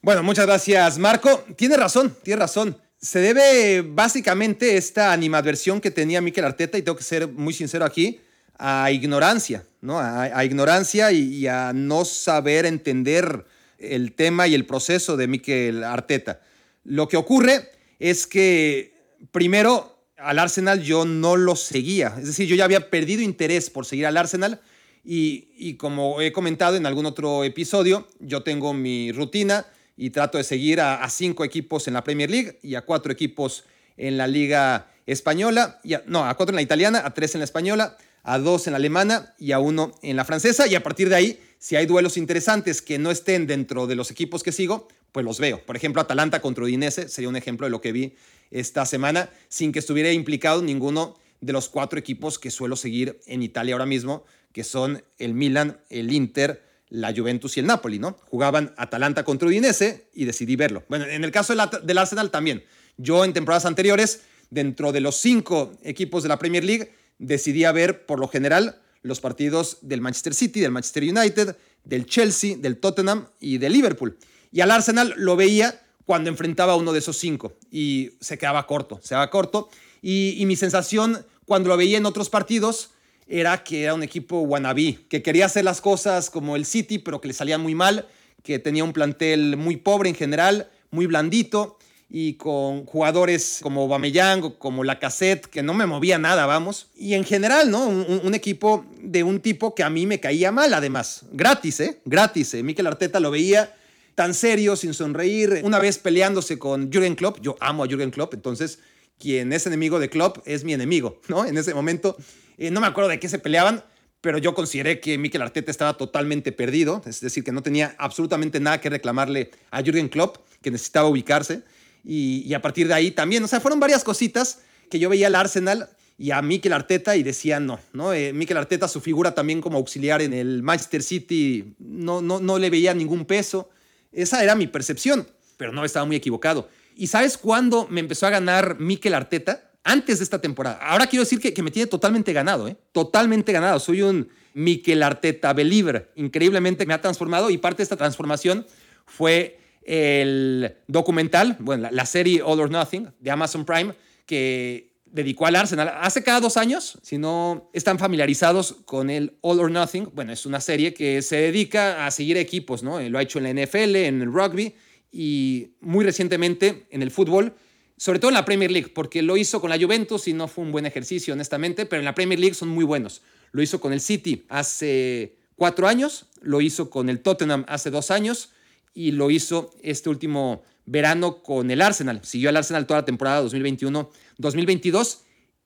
Bueno, muchas gracias Marco. Tiene razón, tiene razón. Se debe básicamente esta animadversión que tenía Mikel Arteta, y tengo que ser muy sincero aquí, a ignorancia, ¿no? A, ignorancia y, a no saber entender el tema y el proceso de Mikel Arteta. Lo que ocurre es que, primero, al Arsenal yo no lo seguía. Es decir, yo ya había perdido interés por seguir al Arsenal y, como he comentado en algún otro episodio, yo tengo mi rutina y trato de seguir a, cinco equipos en la Premier League y a cuatro equipos en la Liga Española, y no, a cuatro en la italiana, a tres en la española, a dos en la alemana y a uno en la francesa. Y a partir de ahí, si hay duelos interesantes que no estén dentro de los equipos que sigo, pues los veo. Por ejemplo, Atalanta contra Udinese sería un ejemplo de lo que vi esta semana, sin que estuviera implicado ninguno de los cuatro equipos que suelo seguir en Italia ahora mismo, que son el Milan, el Inter, la Juventus y el Napoli, ¿no? Jugaban Atalanta contra Udinese y decidí verlo. Bueno, en el caso del Arsenal también. Yo en temporadas anteriores, dentro de los cinco equipos de la Premier League, decidí ver por lo general los partidos del Manchester City, del Manchester United, del Chelsea, del Tottenham y del Liverpool. Y al Arsenal lo veía cuando enfrentaba a uno de esos cinco y se quedaba corto, se quedaba corto. Y, mi sensación cuando lo veía en otros partidos era que era un equipo wannabe, que quería hacer las cosas como el City, pero que le salía muy mal, que tenía un plantel muy pobre en general, muy blandito y con jugadores como Bameyang o como Lacazette, que no me movía nada, vamos. Y en general, ¿no? Un, equipo de un tipo que a mí me caía mal, además. Gratis, ¿eh? Gratis. ¿eh? Arteta lo veía tan serio, sin sonreír, una vez peleándose con Jürgen Klopp. Yo amo a Jürgen Klopp, entonces quien es enemigo de Klopp es mi enemigo, ¿no? En ese momento, eh, no me acuerdo de qué se peleaban, pero yo consideré que Mikel Arteta estaba totalmente perdido, es decir, que no tenía absolutamente nada que reclamarle a Jürgen Klopp, que necesitaba ubicarse. Y, a partir de ahí también, o sea, fueron varias cositas que yo veía al Arsenal y a Mikel Arteta y decía no, ¿no? Eh, Mikel Arteta, su figura también como auxiliar en el Manchester City, no, no, no le veía ningún peso. Esa era mi percepción, pero no estaba muy equivocado. ¿Y sabes cuándo me empezó a ganar Mikel Arteta? Antes de esta temporada. Ahora quiero decir que, me tiene totalmente ganado, ¿eh? Totalmente ganado. Soy un Mikel Arteta believer. Increíblemente me ha transformado y parte de esta transformación fue el documental, bueno, la serie All or Nothing de Amazon Prime, que dedicó al Arsenal hace cada dos años. Si no están familiarizados con el All or Nothing, bueno, es una serie que se dedica a seguir equipos, ¿no? Lo ha hecho en la NFL, en el rugby y muy recientemente en el fútbol, sobre todo en la Premier League, porque lo hizo con la Juventus y no fue un buen ejercicio, honestamente, pero en la Premier League son muy buenos. Lo hizo con el City hace cuatro años, lo hizo con el Tottenham hace dos años y lo hizo este último verano con el Arsenal. Siguió al Arsenal toda la temporada 2021-2022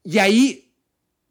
y ahí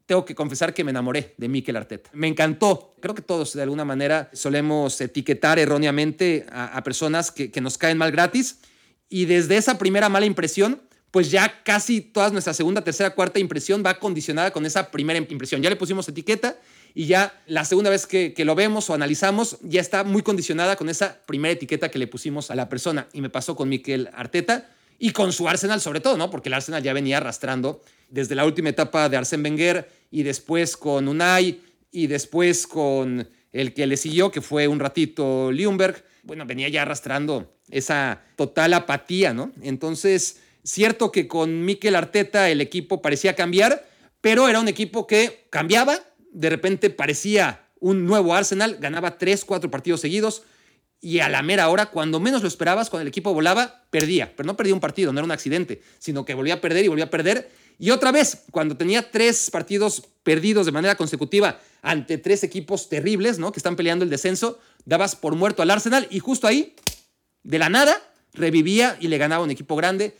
tengo que confesar que me enamoré de Mikel Arteta. Me encantó. Creo que todos de alguna manera solemos etiquetar erróneamente a, personas que, que nos caen mal gratis y desde esa primera mala impresión pues ya casi toda nuestra segunda, tercera, cuarta impresión va condicionada con esa primera impresión. Ya le pusimos etiqueta y ya la segunda vez que, lo vemos o analizamos ya está muy condicionada con esa primera etiqueta que le pusimos a la persona. Y me pasó con Mikel Arteta y con su Arsenal sobre todo, ¿no? Porque el Arsenal ya venía arrastrando desde la última etapa de Arsène Wenger y después con Unai y después con el que le siguió, que fue un ratito Liumberg. Bueno, venía ya arrastrando esa total apatía, ¿no? Entonces, cierto que con Mikel Arteta el equipo parecía cambiar, pero era un equipo que cambiaba de repente parecía un nuevo Arsenal, ganaba 3, 4 partidos seguidos y a la mera hora, cuando menos lo esperabas, cuando el equipo volaba, perdía. Pero no perdía un partido, no era un accidente, sino que volvía a perder y volvía a perder. Y otra vez, cuando tenía tres partidos perdidos de manera consecutiva ante tres equipos terribles, ¿no? Que están peleando el descenso, dabas por muerto al Arsenal y justo ahí, de la nada, revivía y le ganaba un equipo grande.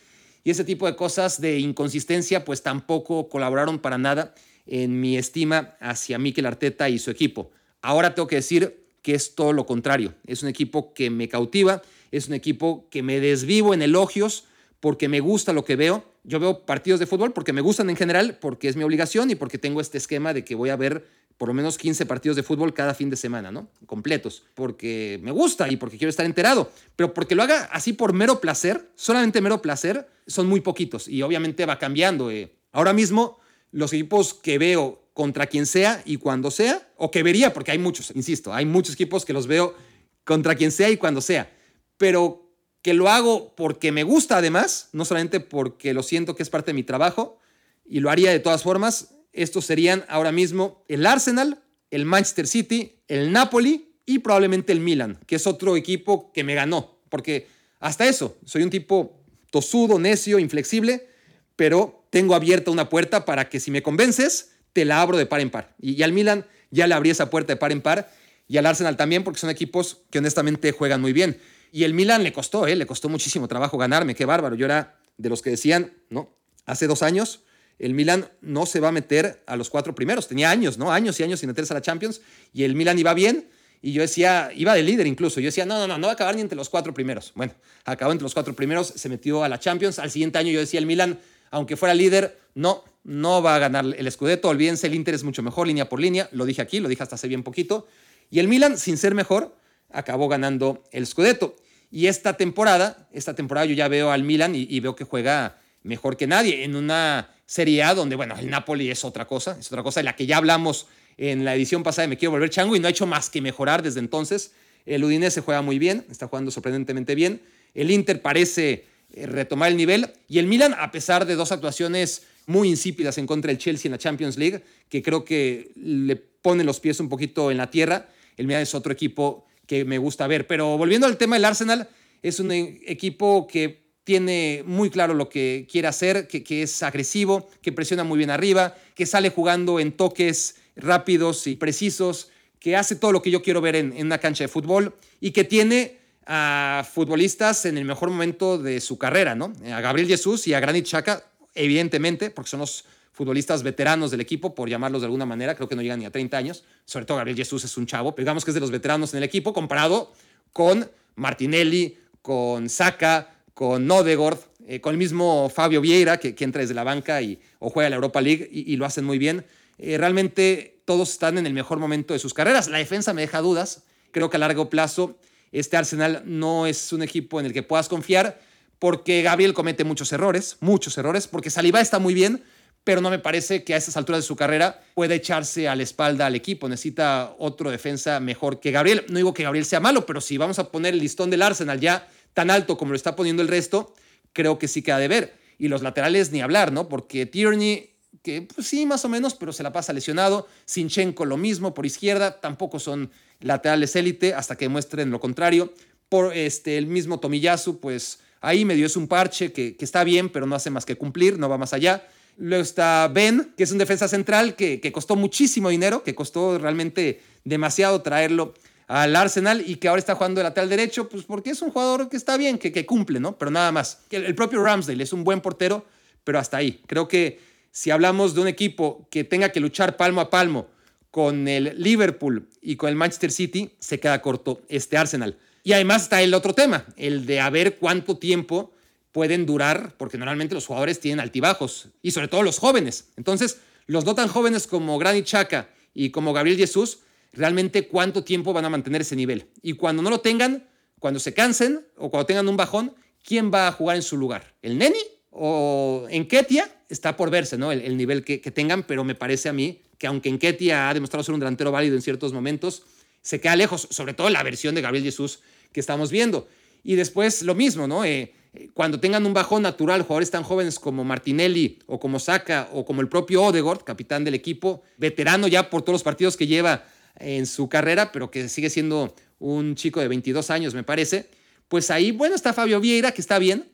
Y ese tipo de cosas de inconsistencia, pues tampoco colaboraron para nada en mi estima hacia Mikel Arteta y su equipo. Ahora tengo que decir que es todo lo contrario. Es un equipo que me cautiva, es un equipo que me desvivo en elogios porque me gusta lo que veo. Yo veo partidos de fútbol porque me gustan en general, porque es mi obligación y porque tengo este esquema de que voy a ver por lo menos 15 partidos de fútbol cada fin de semana, ¿no? Completos, porque me gusta y porque quiero estar enterado, pero porque lo haga así por mero placer, solamente mero placer, son muy poquitos y obviamente va cambiando. Eh. Ahora mismo, los equipos que veo contra quien sea y cuando sea, o que vería, porque hay muchos, insisto, hay muchos equipos que los veo contra quien sea y cuando sea, pero que lo hago porque me gusta además, no solamente porque lo siento que es parte de mi trabajo, y lo haría de todas formas, estos serían ahora mismo el Arsenal, el Manchester City, el Napoli y probablemente el Milan, que es otro equipo que me ganó, porque hasta eso, soy un tipo tosudo, necio, inflexible, pero tengo abierta una puerta para que si me convences, te la abro de par en par. Y, al Milan ya le abrí esa puerta de par en par y al Arsenal también, porque son equipos que honestamente juegan muy bien. Y el Milan le costó, ¿eh? le costó muchísimo trabajo ganarme, qué bárbaro. Yo era de los que decían, ¿no? Hace dos años, el Milan no se va a meter a los cuatro primeros. Tenía años, ¿no? Años y años sin meterse a la Champions. Y el Milan iba bien. Y yo decía, iba de líder incluso. Yo decía, no, no, no, no va a acabar ni entre los cuatro primeros. Bueno, acabó entre los cuatro primeros, se metió a la Champions. Al siguiente año yo decía, el Milan, aunque fuera líder, no, no va a ganar el Scudetto. Olvídense, el Inter es mucho mejor línea por línea. Lo dije aquí, lo dije hasta hace bien poquito. Y el Milan, sin ser mejor, acabó ganando el Scudetto. Y esta temporada, esta temporada yo ya veo al Milan y veo que juega mejor que nadie en una Serie A, donde, bueno, el Napoli es otra cosa, es otra cosa de la que ya hablamos en la edición pasada de Me Quiero Volver Chango y no ha hecho más que mejorar desde entonces. El Udinese juega muy bien, está jugando sorprendentemente bien. El Inter parece eh, retomar el nivel y el Milan, a pesar de dos actuaciones muy insípidas en contra del Chelsea en la Champions League, que creo que le ponen los pies un poquito en la tierra, el Milan es otro equipo que me gusta ver. Pero volviendo al tema del Arsenal, es un e-, equipo que tiene muy claro lo que quiere hacer, que, es agresivo, que presiona muy bien arriba, que sale jugando en toques rápidos y precisos, que hace todo lo que yo quiero ver en, una cancha de fútbol y que tiene a futbolistas en el mejor momento de su carrera, ¿no? A Gabriel Jesús y a Granit Xhaka, evidentemente, porque son los futbolistas veteranos del equipo, por llamarlos de alguna manera, creo que no llegan ni a 30 años, sobre todo Gabriel Jesús es un chavo, pero digamos que es de los veteranos en el equipo, comparado con Martinelli, con Saka, con Nodegord, eh, con el mismo Fabio Vieira, que, entra desde la banca y, o juega la Europa League y, lo hacen muy bien. Eh, realmente todos están en el mejor momento de sus carreras. La defensa me deja dudas. Creo que a largo plazo este Arsenal no es un equipo en el que puedas confiar porque Gabriel comete muchos errores, muchos errores, porque Saliba está muy bien, pero no me parece que a estas alturas de su carrera pueda echarse a la espalda al equipo. Necesita otro defensa mejor que Gabriel. No digo que Gabriel sea malo, pero si vamos a poner el listón del Arsenal ya tan alto como lo está poniendo el resto, creo que sí queda de ver. Y los laterales ni hablar, ¿no? Porque Tierney, que pues, sí, más o menos, pero se la pasa lesionado. Sinchenko lo mismo por izquierda, tampoco son laterales élite hasta que demuestren lo contrario. Por este, el mismo Tomiyasu, pues ahí medio es un parche que, está bien, pero no hace más que cumplir, no va más allá. Luego está Ben, que es un defensa central que costó muchísimo dinero, que costó realmente demasiado traerlo al Arsenal y que ahora está jugando de lateral derecho, pues porque es un jugador que está bien, que, cumple, ¿no? Pero nada más. El, el propio Ramsdale es un buen portero, pero hasta ahí. Creo que si hablamos de un equipo que tenga que luchar palmo a palmo con el Liverpool y con el Manchester City, se queda corto este Arsenal. Y además está el otro tema, el de a ver cuánto tiempo pueden durar, porque normalmente los jugadores tienen altibajos, y sobre todo los jóvenes. Entonces, los no tan jóvenes como Granit Xhaka y como Gabriel Jesús realmente cuánto tiempo van a mantener ese nivel. Y cuando no lo tengan, cuando se cansen o cuando tengan un bajón, ¿quién va a jugar en su lugar? ¿El Neni? ¿O en Ketia? Está por verse, ¿no? El, nivel que, tengan, pero me parece a mí que aunque en Ketia ha demostrado ser un delantero válido en ciertos momentos, se queda lejos, sobre todo la versión de Gabriel Jesús que estamos viendo. Y después lo mismo, ¿no? Eh, cuando tengan un bajón natural, jugadores tan jóvenes como Martinelli o como Saka o como el propio Odegaard, capitán del equipo, veterano ya por todos los partidos que lleva en su carrera, pero que sigue siendo un chico de 22 años, me parece, pues ahí, bueno, está Fabio Vieira, que está bien,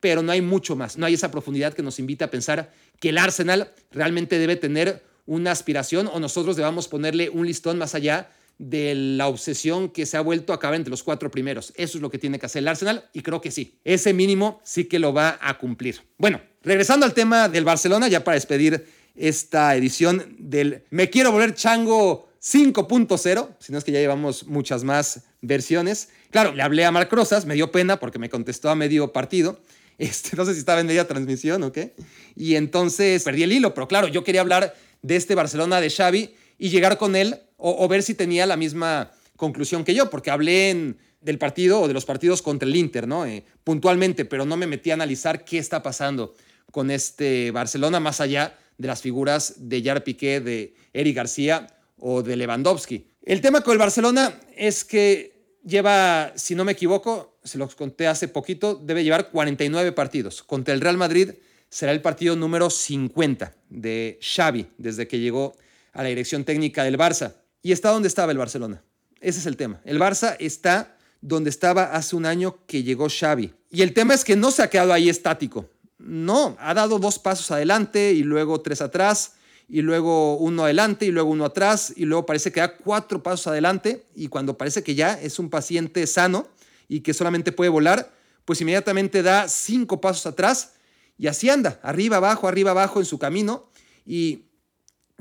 pero no hay mucho más, no hay esa profundidad que nos invita a pensar que el Arsenal realmente debe tener una aspiración o nosotros debamos ponerle un listón más allá de la obsesión que se ha vuelto a acabar entre los cuatro primeros. Eso es lo que tiene que hacer el Arsenal y creo que sí, ese mínimo sí que lo va a cumplir. Bueno, regresando al tema del Barcelona, ya para despedir esta edición del Me quiero volver chango 5.0, si no es que ya llevamos muchas más versiones. Claro, le hablé a Marc Rosas, me dio pena porque me contestó a medio partido. Este, no sé si estaba en media transmisión o qué. Y entonces perdí el hilo, pero claro, yo quería hablar de este Barcelona de Xavi y llegar con él o, ver si tenía la misma conclusión que yo, porque hablé del partido o de los partidos contra el Inter, ¿no? Eh, puntualmente, pero no me metí a analizar qué está pasando con este Barcelona más allá de las figuras de Jar Piqué, de Eric García o de Lewandowski. El tema con el Barcelona es que lleva, si no me equivoco, se los conté hace poquito, debe llevar 49 partidos. Contra el Real Madrid será el partido número 50 de Xavi desde que llegó a la dirección técnica del Barça. ¿Y está donde estaba el Barcelona? Ese es el tema. El Barça está donde estaba hace un año que llegó Xavi. Y el tema es que no se ha quedado ahí estático. No, ha dado dos pasos adelante y luego tres atrás y luego uno adelante y luego uno atrás y luego parece que da cuatro pasos adelante y cuando parece que ya es un paciente sano y que solamente puede volar, pues inmediatamente da cinco pasos atrás y así anda, arriba, abajo, arriba, abajo en su camino y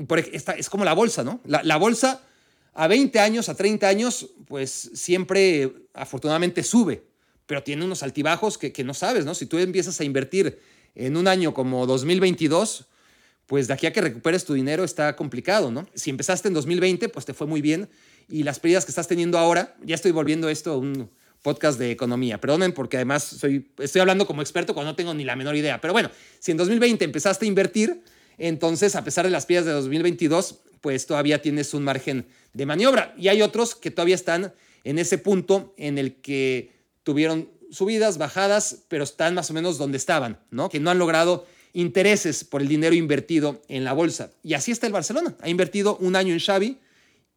por, esta, es como la bolsa, ¿no? La, bolsa a 20 años, a 30 años, pues siempre afortunadamente sube, pero tiene unos altibajos que, no sabes, ¿no? Si tú empiezas a invertir en un año como 2022, pues de aquí a que recuperes tu dinero está complicado, ¿no? Si empezaste en 2020, pues te fue muy bien y las pérdidas que estás teniendo ahora, ya estoy volviendo esto un podcast de economía, perdonen porque además soy, estoy hablando como experto cuando no tengo ni la menor idea, pero bueno, si en 2020 empezaste a invertir, entonces a pesar de las pérdidas de 2022, pues todavía tienes un margen de maniobra y hay otros que todavía están en ese punto en el que tuvieron subidas, bajadas, pero están más o menos donde estaban, ¿no? Que no han logrado intereses por el dinero invertido en la bolsa. Y así está el Barcelona. Ha invertido un año en Xavi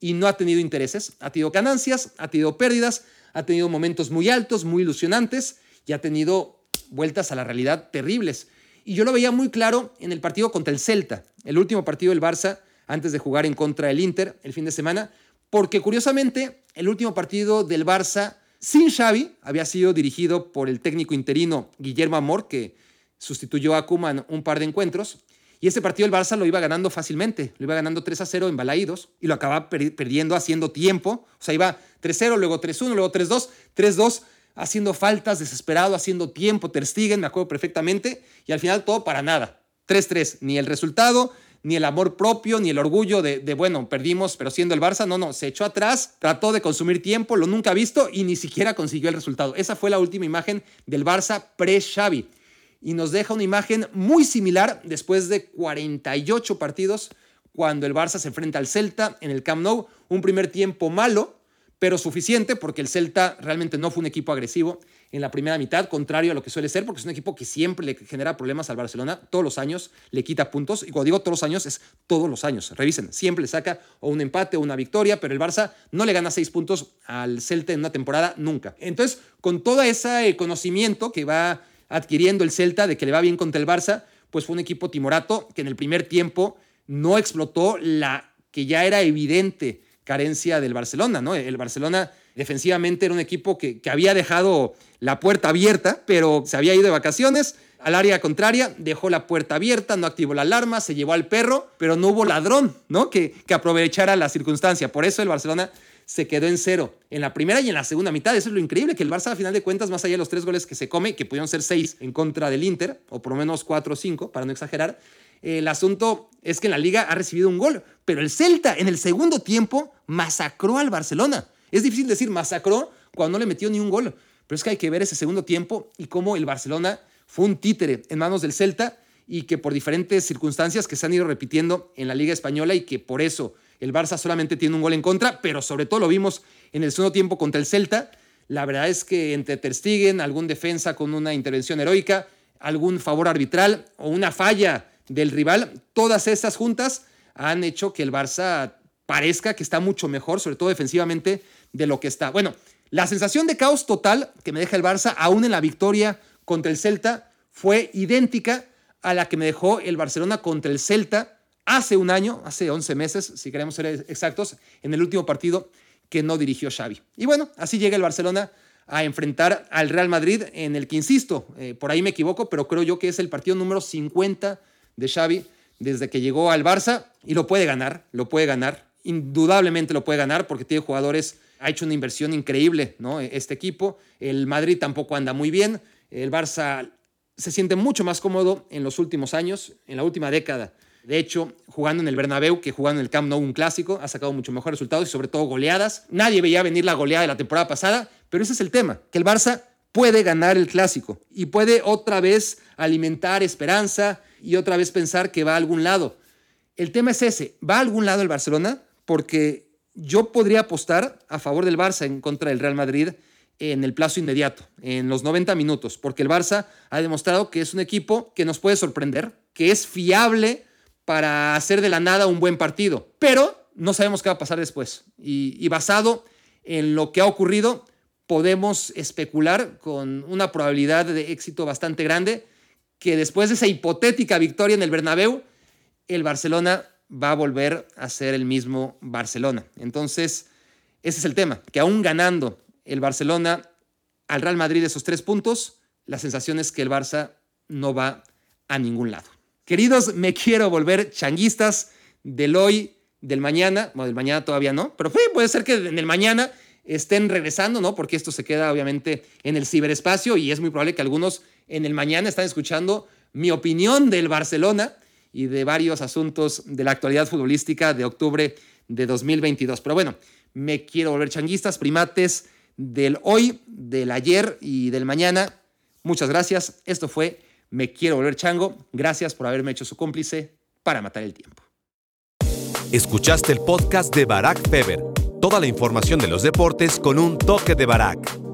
y no ha tenido intereses. Ha tenido ganancias, ha tenido pérdidas, ha tenido momentos muy altos, muy ilusionantes y ha tenido vueltas a la realidad terribles. Y yo lo veía muy claro en el partido contra el Celta, el último partido del Barça antes de jugar en contra del Inter el fin de semana, porque curiosamente el último partido del Barça sin Xavi había sido dirigido por el técnico interino Guillermo Amor, que sustituyó a Kuman un par de encuentros. Y ese partido el Barça lo iba ganando fácilmente, lo iba ganando 3 a 0 en Balaídos y lo acababa perdiendo haciendo tiempo. O sea, iba 3-0, luego 3-1, luego 3-2, 3-2, haciendo faltas, desesperado, haciendo tiempo, Ter Stegen, me acuerdo perfectamente, y al final todo para nada. 3-3, ni el resultado, ni el amor propio, ni el orgullo de, de, bueno, perdimos, pero siendo el Barça, no, no, se echó atrás, trató de consumir tiempo, lo nunca visto y ni siquiera consiguió el resultado. Esa fue la última imagen del Barça pre-Xavi y nos deja una imagen muy similar después de 48 partidos cuando el Barça se enfrenta al Celta en el Camp Nou. Un primer tiempo malo, pero suficiente porque el Celta realmente no fue un equipo agresivo en la primera mitad, contrario a lo que suele ser, porque es un equipo que siempre le genera problemas al Barcelona, todos los años le quita puntos, y cuando digo todos los años es todos los años, revisen, siempre le saca o un empate o una victoria, pero el Barça no le gana seis puntos al Celta en una temporada nunca. Entonces, con todo ese conocimiento que va adquiriendo el Celta de que le va bien contra el Barça, pues fue un equipo timorato que en el primer tiempo no explotó la que ya era evidente carencia del Barcelona, ¿no? El Barcelona defensivamente era un equipo que, había dejado la puerta abierta, pero se había ido de vacaciones al área contraria, dejó la puerta abierta, no activó la alarma, se llevó al perro, pero no hubo ladrón, ¿no? Que, que aprovechara la circunstancia. Por eso el Barcelona se quedó en cero en la primera y en la segunda mitad. Eso es lo increíble, que el Barça a final de cuentas, más allá de los tres goles que se come, que pudieron ser seis en contra del Inter, o por lo menos cuatro o cinco, para no exagerar, el asunto es que en la liga ha recibido un gol, pero el Celta en el segundo tiempo masacró al Barcelona. Es difícil decir masacró cuando no le metió ni un gol, pero es que hay que ver ese segundo tiempo y cómo el Barcelona fue un títere en manos del Celta y que por diferentes circunstancias que se han ido repitiendo en la Liga Española y que por eso el Barça solamente tiene un gol en contra, pero sobre todo lo vimos en el segundo tiempo contra el Celta. La verdad es que entre Ter algún defensa con una intervención heroica, algún favor arbitral o una falla del rival, todas estas juntas han hecho que el Barça parezca que está mucho mejor, sobre todo defensivamente, de lo que está. Bueno, la sensación de caos total que me deja el Barça, aún en la victoria contra el Celta, fue idéntica a la que me dejó el Barcelona contra el Celta hace un año, hace 11 meses, si queremos ser exactos, en el último partido que no dirigió Xavi. Y bueno, así llega el Barcelona a enfrentar al Real Madrid en el que, insisto, eh, por ahí me equivoco, pero creo yo que es el partido número 50 de Xavi desde que llegó al Barça y lo puede ganar, lo puede ganar. indudablemente lo puede ganar porque tiene jugadores, ha hecho una inversión increíble, ¿no? Este equipo. El Madrid tampoco anda muy bien. El Barça se siente mucho más cómodo en los últimos años, en la última década. De hecho, jugando en el Bernabéu, que jugando en el Camp Nou un clásico, ha sacado mucho mejores resultados y sobre todo goleadas. Nadie veía venir la goleada de la temporada pasada, pero ese es el tema, que el Barça puede ganar el clásico y puede otra vez alimentar esperanza y otra vez pensar que va a algún lado. El tema es ese, ¿va a algún lado el Barcelona? Porque yo podría apostar a favor del Barça en contra del Real Madrid en el plazo inmediato, en los 90 minutos, porque el Barça ha demostrado que es un equipo que nos puede sorprender, que es fiable para hacer de la nada un buen partido, pero no sabemos qué va a pasar después. Y, basado en lo que ha ocurrido, podemos especular con una probabilidad de éxito bastante grande que después de esa hipotética victoria en el Bernabéu, el Barcelona va a volver a ser el mismo Barcelona. Entonces, ese es el tema, que aún ganando el Barcelona al Real Madrid esos tres puntos, la sensación es que el Barça no va a ningún lado. Queridos, me quiero volver changuistas del hoy, del mañana, bueno, del mañana todavía no, pero puede ser que en el mañana estén regresando, ¿no? Porque esto se queda obviamente en el ciberespacio y es muy probable que algunos en el mañana están escuchando mi opinión del Barcelona y de varios asuntos de la actualidad futbolística de octubre de 2022. Pero bueno, me quiero volver changuistas, primates del hoy, del ayer y del mañana. Muchas gracias. Esto fue Me quiero volver chango. Gracias por haberme hecho su cómplice para matar el tiempo. Escuchaste el podcast de Barack Feber. Toda la información de los deportes con un toque de Barack.